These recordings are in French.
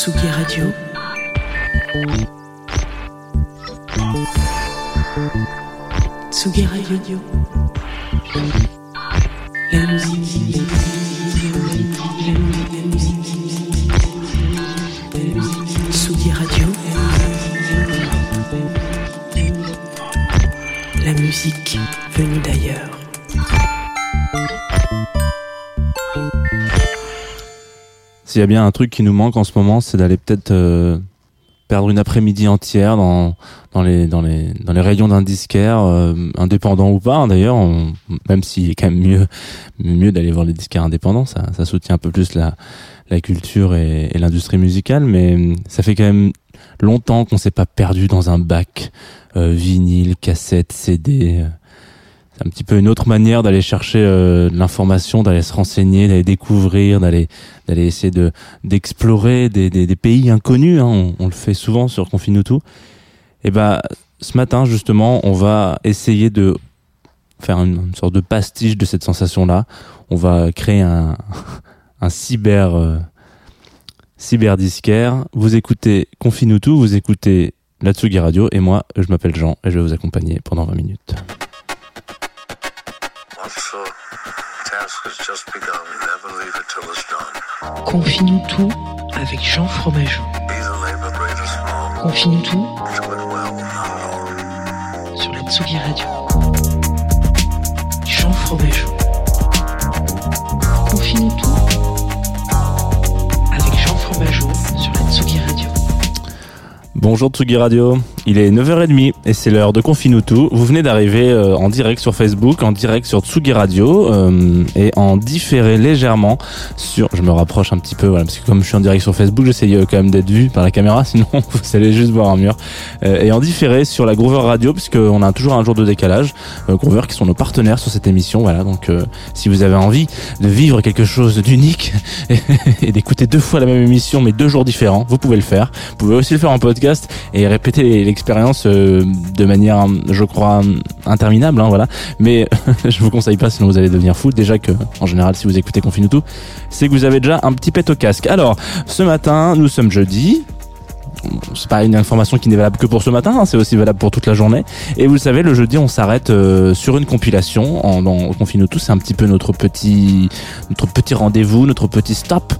Tsugi Radio. Tsugi Radio. La musique. Radio. La musique venue d'ailleurs. S'il y a bien un truc qui nous manque en ce moment, c'est d'aller peut-être euh, perdre une après-midi entière dans, dans, les, dans, les, dans les rayons d'un disquaire, euh, indépendant ou pas hein, d'ailleurs, même s'il est quand même mieux, mieux d'aller voir les disquaires indépendants, ça, ça soutient un peu plus la, la culture et, et l'industrie musicale, mais euh, ça fait quand même longtemps qu'on s'est pas perdu dans un bac euh, vinyle, cassette, CD. Un petit peu une autre manière d'aller chercher euh, de l'information, d'aller se renseigner, d'aller découvrir, d'aller d'aller essayer de d'explorer des, des, des pays inconnus. hein. On, on le fait souvent sur Confine tout. Et ben ce matin justement, on va essayer de faire une, sorte de pastiche de cette sensation-là. On va créer un un cyber euh, cyber disquaire. Vous écoutez Confine tout, vous écoutez la Tsugi Radio et moi, je m'appelle Jean et je vais vous accompagner pendant 20 minutes. Confie-nous tout avec Jean Fromageau. Confie-nous tout sur la Tsugi Radio. Jean Fromageau. Confie-nous tout avec Jean Fromageau sur la Tsugi Radio. Bonjour Tsugi Radio, il est 9h30 et c'est l'heure de Confine tout. Vous venez d'arriver euh, en direct sur Facebook, en direct sur Tsugi Radio euh, et en différé légèrement sur... Je me rapproche un petit peu, voilà, parce que comme je suis en direct sur Facebook, j'essaye euh, quand même d'être vu par la caméra, sinon vous allez juste voir un mur. Euh, et en différé sur la Groover Radio, puisqu'on a toujours un jour de décalage. Euh, Groover qui sont nos partenaires sur cette émission, voilà. Donc euh, si vous avez envie de vivre quelque chose d'unique et d'écouter deux fois la même émission mais deux jours différents, vous pouvez le faire. Vous pouvez aussi le faire en podcast et répéter l'expérience euh, de manière, je crois, interminable, hein, voilà. Mais je vous conseille pas, sinon vous allez devenir fou. Déjà que, en général, si vous écoutez Confine tout, c'est que vous avez déjà un petit pet au casque. Alors, ce matin, nous sommes jeudi. C'est pas une information qui n'est valable que pour ce matin, hein, c'est aussi valable pour toute la journée. Et vous le savez, le jeudi, on s'arrête euh, sur une compilation. En, dans Confine tout, c'est un petit peu notre petit, notre petit rendez-vous, notre petit stop.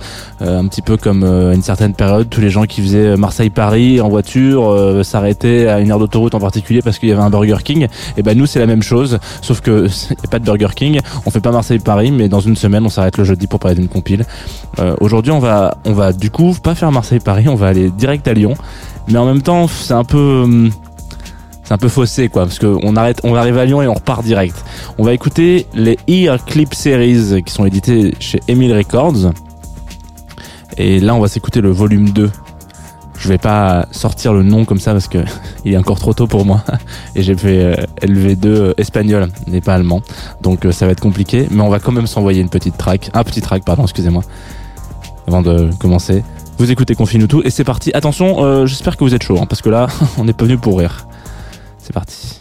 Euh, un petit peu comme euh, à une certaine période, tous les gens qui faisaient Marseille-Paris en voiture euh, s'arrêtaient à une aire d'autoroute en particulier parce qu'il y avait un Burger King. Et ben nous, c'est la même chose, sauf que n'y a pas de Burger King. On fait pas Marseille-Paris, mais dans une semaine, on s'arrête le jeudi pour parler d'une compile. Euh, Aujourd'hui, on va, on va du coup pas faire Marseille-Paris, on va aller direct à Lyon. Mais en même temps, c'est un peu hum, c'est un peu faussé quoi parce que on arrête on arrive à Lyon et on repart direct. On va écouter les Ear Clip Series qui sont édités chez Emile Records. Et là on va s'écouter le volume 2. Je vais pas sortir le nom comme ça parce que il est encore trop tôt pour moi et j'ai fait euh, LV2 euh, espagnol n'est pas allemand. Donc euh, ça va être compliqué mais on va quand même s'envoyer une petite track, un petit track pardon, excusez-moi. Avant de commencer. Vous écoutez Confine tout et c'est parti. Attention, euh, j'espère que vous êtes chaud hein, parce que là on n'est pas venu pour rire. C'est parti.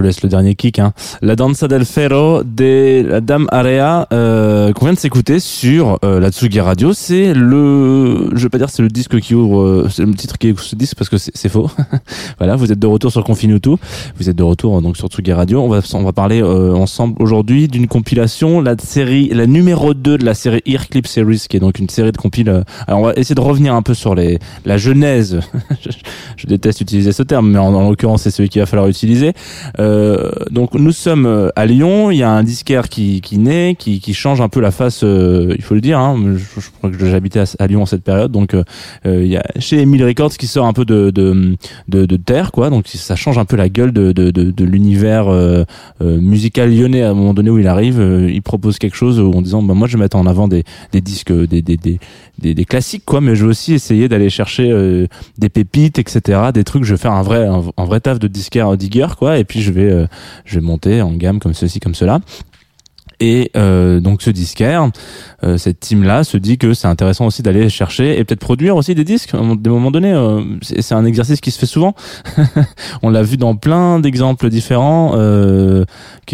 Te laisse le dernier kick. Hein. La Danza del Ferro de la Dame Area euh, qu'on vient de s'écouter sur euh, la Tsugi Radio. C'est le, je vais pas dire c'est le disque qui ouvre, euh, c'est le titre qui ouvre ce disque parce que c'est faux. voilà, vous êtes de retour sur Confinutu. Vous êtes de retour euh, donc sur Tsugi Radio. On va on va parler euh, ensemble aujourd'hui d'une compilation, la série, la numéro 2 de la série Ear Clip Series, qui est donc une série de compiles. euh, Alors on va essayer de revenir un peu sur les la genèse. je, je déteste utiliser ce terme, mais en, en l'occurrence c'est celui qu'il va falloir utiliser. Euh, donc nous sommes euh, à Lyon, il y a un disquaire qui, qui naît, qui, qui change un peu la face, euh, il faut le dire. Hein, je, crois que j'habitais à, Lyon en cette période, donc euh, euh, il y a chez Emile Records qui sort un peu de, de, de, de terre, quoi. Donc ça change un peu la gueule de, de, de, l'univers euh, musical lyonnais à un moment donné où il arrive. il propose quelque chose en disant, bah, moi je vais mettre en avant des, des disques, des, des, des, des, classiques, quoi, mais je vais aussi essayer d'aller chercher des pépites, etc., des trucs. Je vais faire un vrai, un, un vrai taf de disquaire digger, quoi, et puis je vais, je vais monter en gamme comme ceci, comme cela. Et euh, donc ce disquaire, euh, cette team-là se dit que c'est intéressant aussi d'aller chercher et peut-être produire aussi des disques. À un moment donné, euh, c'est un exercice qui se fait souvent. on l'a vu dans plein d'exemples différents. Euh,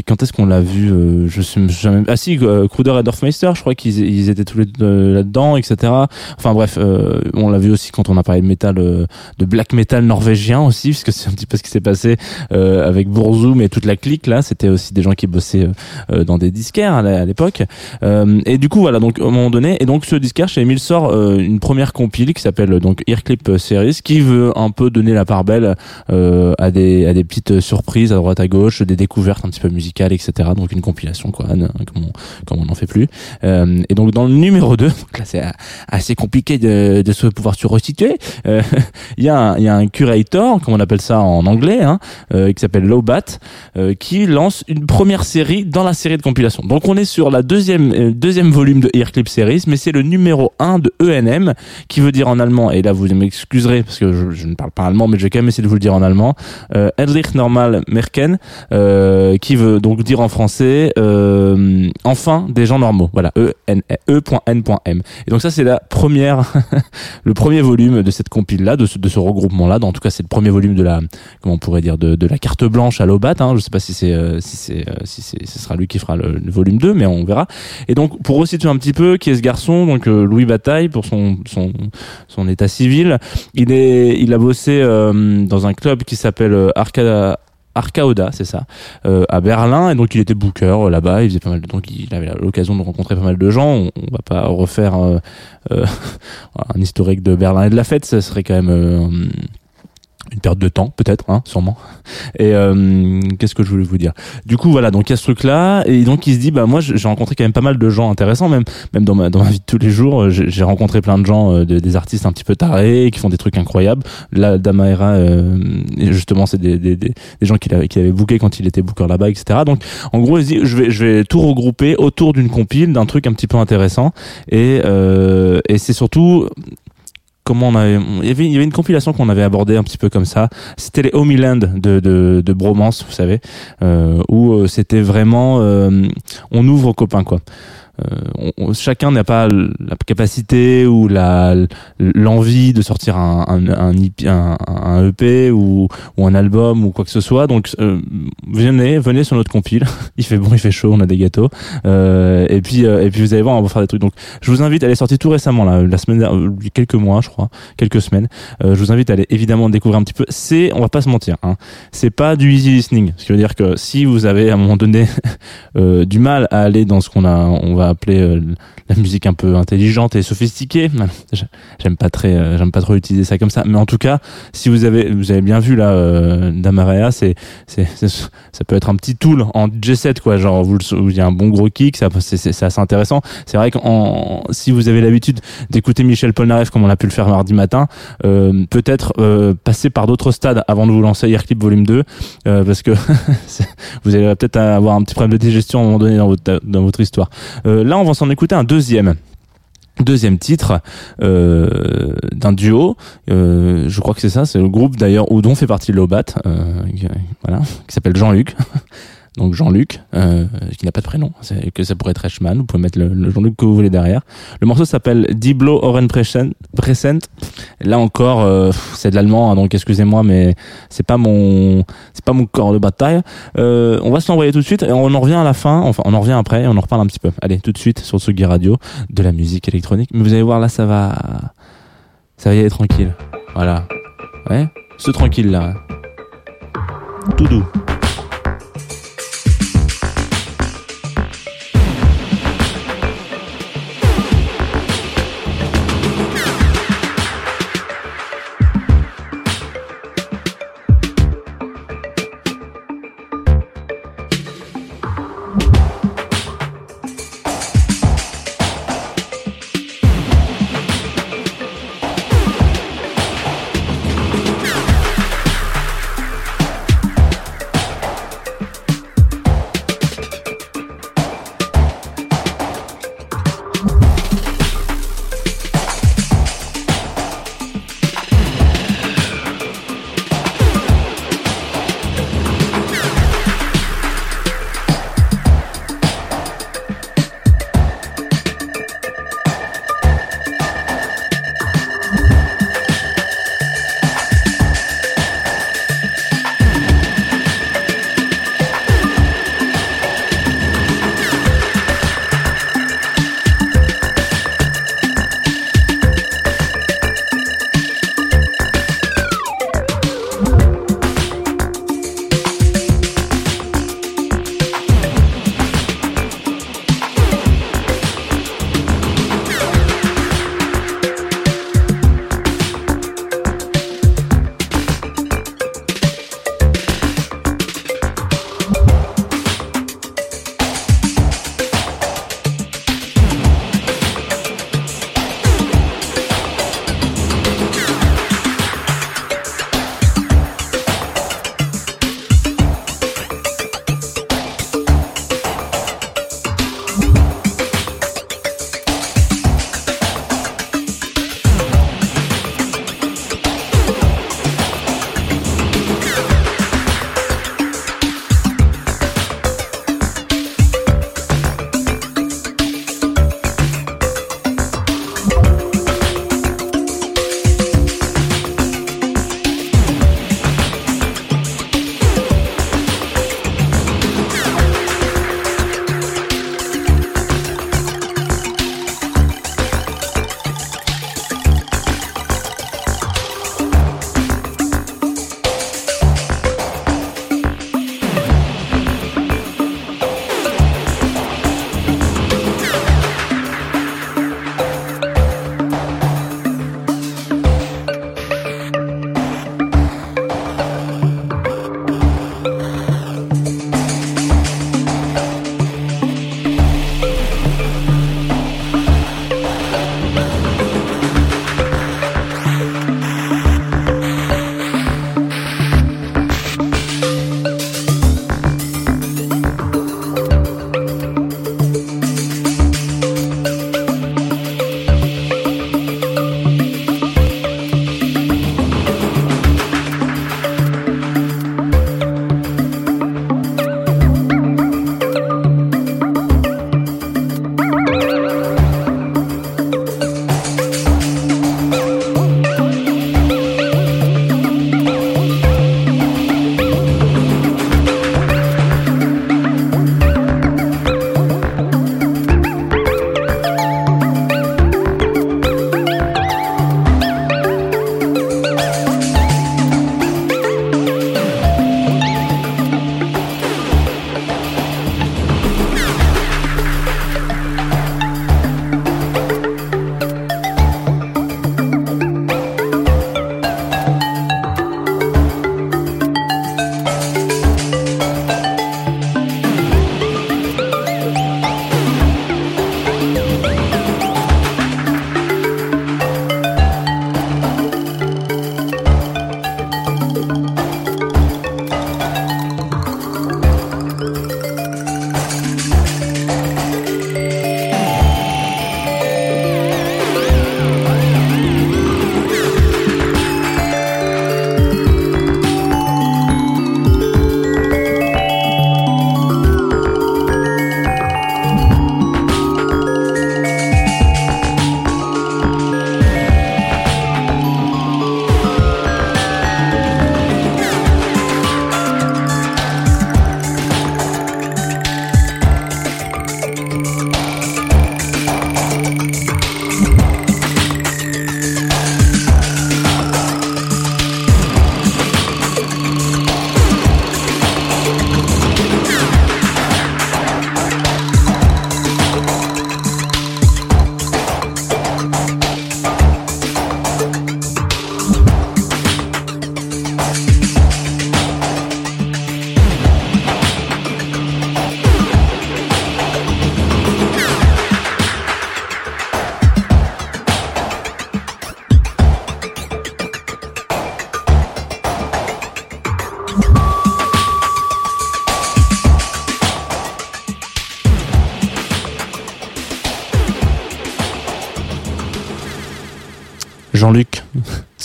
quand est-ce qu'on l'a vu euh, Je sais jamais. Ah si, euh, Kruder et Dorfmeister, je crois qu'ils ils étaient tous les deux là-dedans, etc. Enfin bref, on l'a vu aussi quand on a parlé de métal, de black metal norvégien aussi, puisque c'est un petit peu ce qui s'est passé avec Bourzoum et toute la clique là. C'était aussi des gens qui bossaient dans des disquaires à la- à l'époque. Euh, et du coup voilà, donc au moment donné, et donc ce disquaire chez Emile sort euh, une première compile qui s'appelle donc Earclip Series, qui veut un peu donner la part belle euh, à des à des petites surprises à droite à gauche, des découvertes un petit peu musicales, etc. Donc une compilation quoi, hein, comme on, comme on n'en fait plus. Et donc dans le numéro 2, donc là c'est assez compliqué de, de se pouvoir se resituer. Il y a un, y a un curator, comme on appelle ça en anglais, hein, qui s'appelle Lowbat, qui lance une première série dans la série de compilation. Donc on est sur la deuxième euh, deuxième volume de Earclip Series, mais c'est le numéro 1 de ENM, qui veut dire en allemand, et là vous m'excuserez parce que je, ne parle pas allemand, mais je vais quand même essayer de vous le dire en allemand, euh, Normal Merken, euh, qui veut donc dire en français euh, enfin des gens normaux. Voilà, E E.N.M. Et donc ça c'est la première, le premier volume de cette compile là, de ce, regroupement là. En tout cas c'est le premier volume de la, comment on pourrait dire, de, la carte blanche à Lobat. Hein. Je sais pas si c'est, euh, si c'est, euh, si c'est, ce sera lui qui fera le, le volume 2, mais on verra. Et donc pour resituer un petit peu qui est ce garçon, donc euh, Louis Bataille pour son, son, son état civil, il est, il a bossé euh, dans un club qui s'appelle euh, Arcada. Arcaoda, c'est ça, à Berlin, et donc il était booker là-bas, il faisait pas mal de, donc il avait l'occasion de rencontrer pas mal de gens. On, va pas refaire un historique de Berlin et de la fête, ça serait quand même une perte de temps, peut-être, hein, sûrement. Et euh, qu'est-ce que je voulais vous dire? Du coup, voilà, donc il y a ce truc-là, et donc il se dit, bah moi, j'ai rencontré quand même pas mal de gens intéressants, même même dans ma dans ma vie de tous les jours, euh, j'ai rencontré plein de gens, euh, de- des artistes un petit peu tarés, qui font des trucs incroyables. Là, Damaera, euh, justement, c'est des, des, des, des gens qu'il avait qu'il avait booké quand il était booker là-bas, etc. Donc, en gros, il se dit, je vais je vais tout regrouper autour d'une compile, d'un truc un petit peu intéressant, et euh, et c'est surtout comment on avait, il y avait, une compilation qu'on avait abordée un petit peu comme ça. C'était les Homeland de, de, de Bromance, vous savez, euh, où euh, c'était vraiment, euh, on ouvre aux copains, quoi. Euh, on- on- chacun n'a pas la capacité ou la l'envie de sortir un un, un, EP ou, ou un album ou quoi que ce soit. Donc euh, venez venez sur notre compile. Il fait bon il fait chaud on a des gâteaux. Euh, et puis euh, et puis vous allez voir on va faire des trucs. Donc je vous invite elle est sortie tout récemment là la semaine euh, quelques mois je crois quelques semaines. Euh, je vous invite à aller évidemment découvrir un petit peu. C'est on va pas se mentir hein, c'est pas du easy listening. Ce qui veut dire que si vous avez à un moment donné du mal à aller dans ce qu'on a on va appeler euh, la musique un peu intelligente et sophistiquée. J'aime pas très euh, j'aime pas trop utiliser ça comme ça. Mais en tout cas si vous avez vous avez bien vu là euh, Damarea c'est c'est ça peut être un petit tool en G7 quoi. Genre vous il y a un bon gros kick ça c'est assez intéressant. C'est vrai qu'en si vous avez l'habitude d'écouter Michel Polnareff comme on a pu le faire mardi matin euh, peut-être euh, passer par d'autres stades avant de vous lancer Airclip volume 2 euh, parce que vous allez peut-être avoir un petit problème de digestion à un moment donné dans votre dans votre histoire là on va s'en écouter un deuxième Deuxième titre euh, d'un duo, euh, je crois que c'est ça, c'est le groupe d'ailleurs où dont fait partie Lobat, euh, voilà, qui s'appelle Jean-Luc. donc Jean-Luc, euh, qui n'a pas de prénom, que ça pourrait être Ashman, vous pouvez mettre le, le Jean-Luc que vous voulez derrière. Le morceau s'appelle Diblo Oren Present. Là encore, euh, c'est de l'allemand, hein, donc excusez-moi, mais c'est pas mon, c'est pas mon corps de bataille. Euh, on va se l'envoyer tout de suite et on en revient à la fin. Enfin, on en revient après et on en reparle un petit peu. Allez, tout de suite sur Tsugi Radio, de la musique électronique. Mais vous allez voir là, ça va, ça va y aller tranquille. Voilà. Ouais, c'est tranquille là. Tout doux.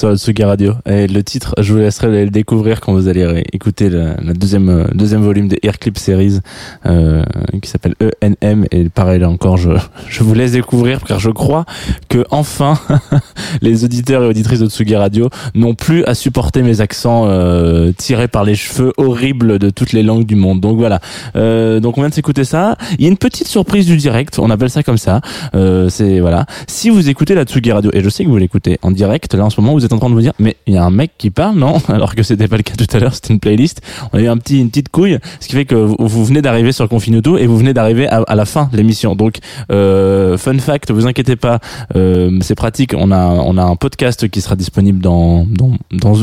Sur Tsugi Radio. Et le titre, je vous laisserai le découvrir quand vous allez écouter la, la deuxième euh, deuxième volume des Air Clip Series euh, qui s'appelle ENM. Et pareil là encore, je, je vous laisse découvrir car je crois que enfin les auditeurs et auditrices de Tsugi Radio n'ont plus à supporter mes accents euh, tirés par les cheveux horribles de toutes les langues du monde. Donc voilà. Euh, donc on vient de s'écouter ça. Il y a une petite surprise du direct. On appelle ça comme ça. Euh, c'est voilà. Si vous écoutez la Tsugi Radio et je sais que vous l'écoutez en direct là en ce moment, vous êtes en train de vous dire mais il y a un mec qui parle non Alors que c'était pas le cas tout à l'heure. C'était une playlist. On a eu un petit une petite couille, ce qui fait que vous, vous venez d'arriver sur Confinuto et vous venez d'arriver à, à la fin de l'émission. Donc euh, fun fact, vous inquiétez pas, euh, c'est pratique. On a on a un podcast qui sera disponible dans dans dans,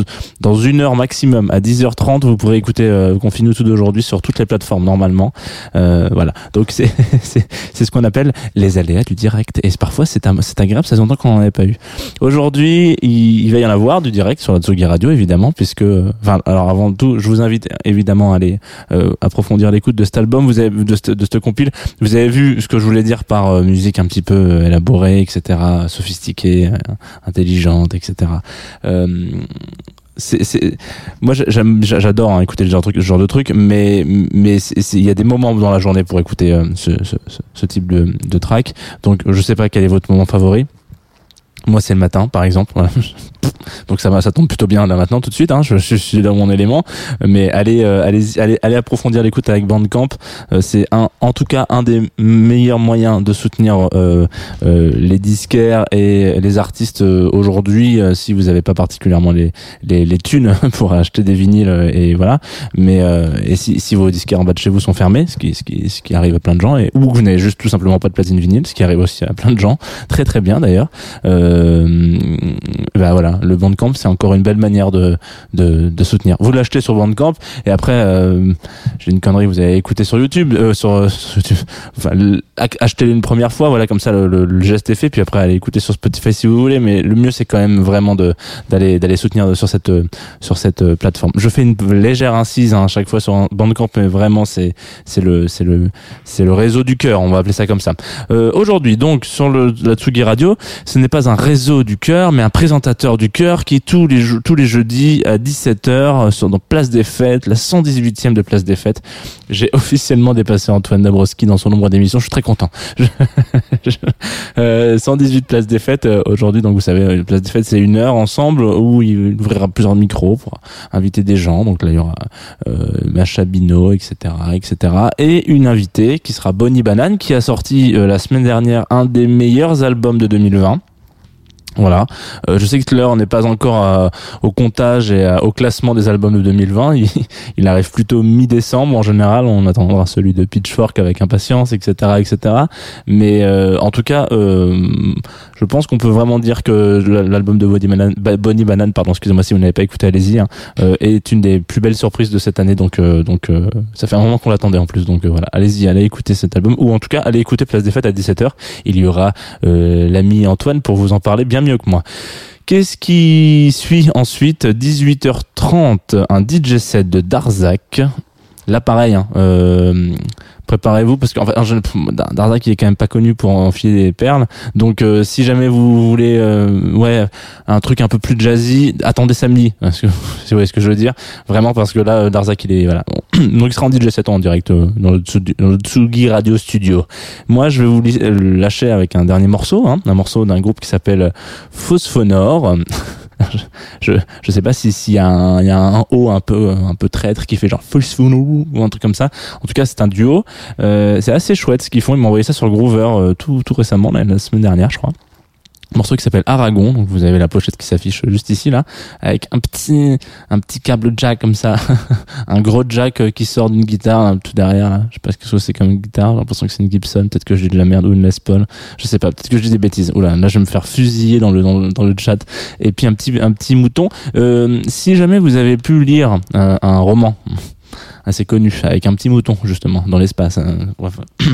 dans une heure maximum à 10h30. Vous pourrez écouter euh, Confinuto d'aujourd'hui sur toutes les plateformes normalement. Euh, voilà. Donc c'est c'est c'est ce qu'on appelle les aléas du direct. Et parfois c'est c'est agréable. Ça fait longtemps qu'on en avait pas eu. Aujourd'hui, il va y en avoir du direct sur la Tsugi Radio évidemment, puisque enfin alors avant tout, je vous invite évidemment à aller euh, approfondir l'écoute de cet album. De cette de cette compile. Vous avez vu ce que je voulais dire par euh, musique un petit peu euh, élaborée, etc., sophistiquée, euh, intelligente, etc. C'est, moi j'adore hein, écouter ce genre, de truc, mais mais il y a des moments dans la journée pour écouter ce type de, de track. Donc je sais pas quel est votre moment favori. Moi c'est le matin par exemple. Donc ça ça tombe plutôt bien là maintenant tout de suite. Hein, je, je suis dans mon élément. Mais allez, euh, allez, allez, allez approfondir l'écoute avec Bandcamp. Euh, c'est un, en tout cas, un des meilleurs moyens de soutenir euh, euh, les disquaires et les artistes euh, aujourd'hui. euh, si vous n'avez pas particulièrement les, les, les thunes pour acheter des vinyles et voilà. Mais et si, si vos disquaires en bas de chez vous sont fermés, ce qui, ce qui, ce qui arrive à plein de gens, et ou que vous n'avez juste tout simplement pas de platine vinyle, ce qui arrive aussi à plein de gens, très très bien d'ailleurs. Euh, bah voilà, le Bandcamp c'est encore une belle manière de de, de soutenir. Vous l'achetez sur Bandcamp et après euh, j'ai une connerie, vous avez écouté sur YouTube, euh, sur, sur YouTube. Achetez-le une première fois, voilà comme ça le, le- le geste est fait, puis après allez écouter sur Spotify si vous voulez. Mais le mieux c'est quand même vraiment de d'aller d'aller soutenir sur cette sur cette plateforme. Je fais une légère incise hein, à chaque fois sur Bandcamp, mais vraiment c'est c'est le c'est le c'est le réseau du cœur, on va appeler ça comme ça. Euh, Aujourd'hui donc sur le la Tsugi Radio, ce n'est pas un réseau du cœur, mais un présentateur du cœur qui tous les tous les jeudis à 17h sur dans Place des Fêtes, la 118e de Place des Fêtes. J'ai officiellement dépassé Antoine Dabrowski dans son nombre d'émissions. Je suis très content. Je- je- euh, 118 Place des Fêtes euh, aujourd'hui. Donc vous savez, euh, Place des Fêtes c'est une heure ensemble où il ouvrira plusieurs micros pour inviter des gens. Donc là il y aura euh, Macha Bino, etc., etc. Et une invitée qui sera Bonnie Banane qui a sorti euh, la semaine dernière un des meilleurs albums de 2020. Voilà. Euh, je sais que l'heure n'est pas encore euh, au comptage et euh, au classement des albums de 2020. Il, il arrive plutôt mi-décembre en général. On attendra celui de Pitchfork avec impatience, etc., etc. Mais euh, en tout cas, euh, je pense qu'on peut vraiment dire que l'album de Bonnie Banane, Ba- Bonnie Banane, pardon, excusez-moi si vous n'avez pas écouté, allez-y, hein, euh, est une des plus belles surprises de cette année. Donc, donc, ça fait un moment qu'on l'attendait en plus. Donc voilà, allez-y, allez écouter cet album ou en tout cas allez écouter Place des Fêtes à 17h. Il y aura l'ami Antoine pour vous en parler bien que moi. Qu'est-ce qui suit ensuite? 18h30, un DJ set de Darzac. Là, pareil, hein, euh, préparez-vous parce qu'en fait, en général, Dar- Darzac il est quand même pas connu pour enfiler des perles. Donc, euh, si jamais vous voulez, euh, ouais, un truc un peu plus jazzy, attendez samedi. Parce vous voyez ce que je veux dire, vraiment parce que là, euh, Darzac il est voilà. Donc, il sera en DJ set en direct euh, dans le, Tsugi Radio Studio. Moi, je vais vous lâcher avec un dernier morceau, hein, un morceau d'un groupe qui s'appelle Phosphonore. je, je sais pas si s'il y a un il y a un haut un peu un peu traître qui fait genre Phosphonore ou un truc comme ça. En tout cas, c'est un duo. Euh, c'est assez chouette ce qu'ils font. Ils m'ont envoyé ça sur le Groover euh, tout tout récemment, la semaine dernière, je crois. Morceau qui s'appelle Aragon, donc vous avez la pochette qui s'affiche juste ici là, avec un petit un petit câble jack comme ça, un gros jack euh, qui sort d'une guitare là, tout derrière là. Je sais pas ce que c'est comme une guitare, j'ai l'impression que c'est une Gibson, peut-être que dis de la merde ou une Les Paul, je sais pas, peut-être que je dis des bêtises. Oula, là je vais me faire fusiller dans le dans le, dans le chat. Et puis un petit un petit mouton. Euh, si jamais vous avez pu lire euh, un roman assez connu avec un petit mouton justement dans l'espace. hein.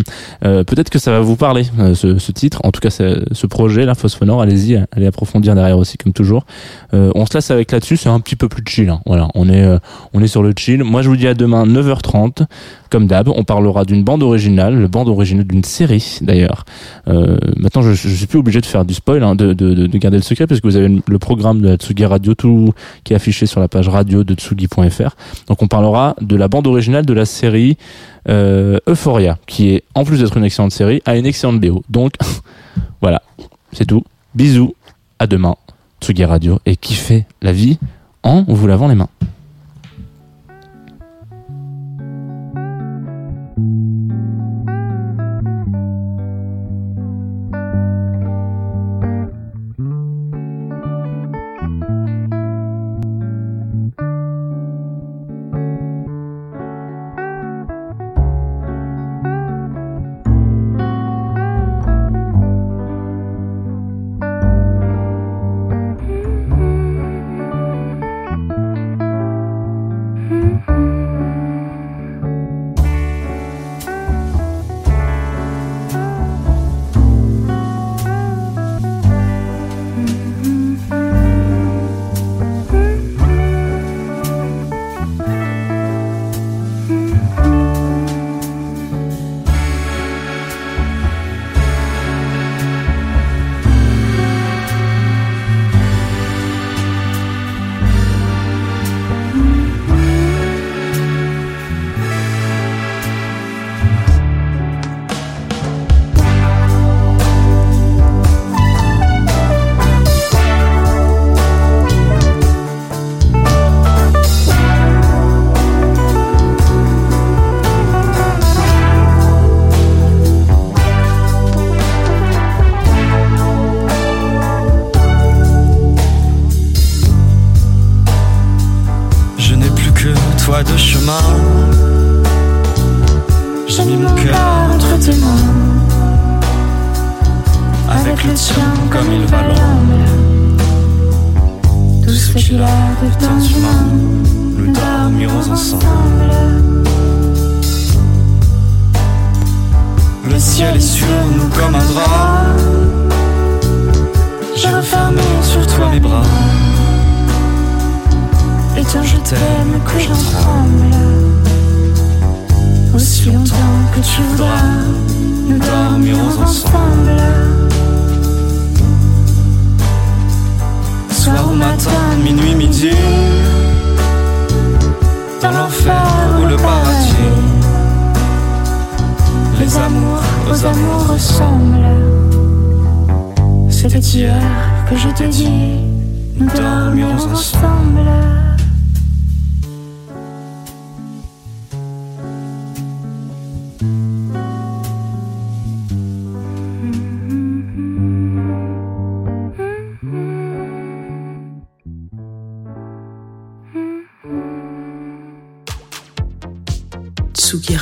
Euh, Peut-être que ça va vous parler euh, ce, ce titre. En tout cas, ce projet là, Phosphonore, allez-y, allez approfondir derrière aussi comme toujours. Euh, on se laisse avec là-dessus, c'est un petit peu plus chill. hein. Voilà, on est euh, on est sur le chill. Moi, je vous dis à demain 9h30. Comme d'hab, on parlera d'une bande originale, le bande originale d'une série d'ailleurs. Euh, maintenant, je, je suis plus obligé de faire du spoil, hein, de, de, de, de garder le secret, parce que vous avez le programme de la Tsugi Radio, tout qui est affiché sur la page radio de tsugi.fr. Donc on parlera de la bande originale de la série euh, Euphoria, qui est, en plus d'être une excellente série, a une excellente BO. Donc voilà, c'est tout. Bisous, à demain, Tsugi Radio, et kiffez la vie en vous lavant les mains. Ressemblent C'était hier que je te dis Nous dormirons ensemble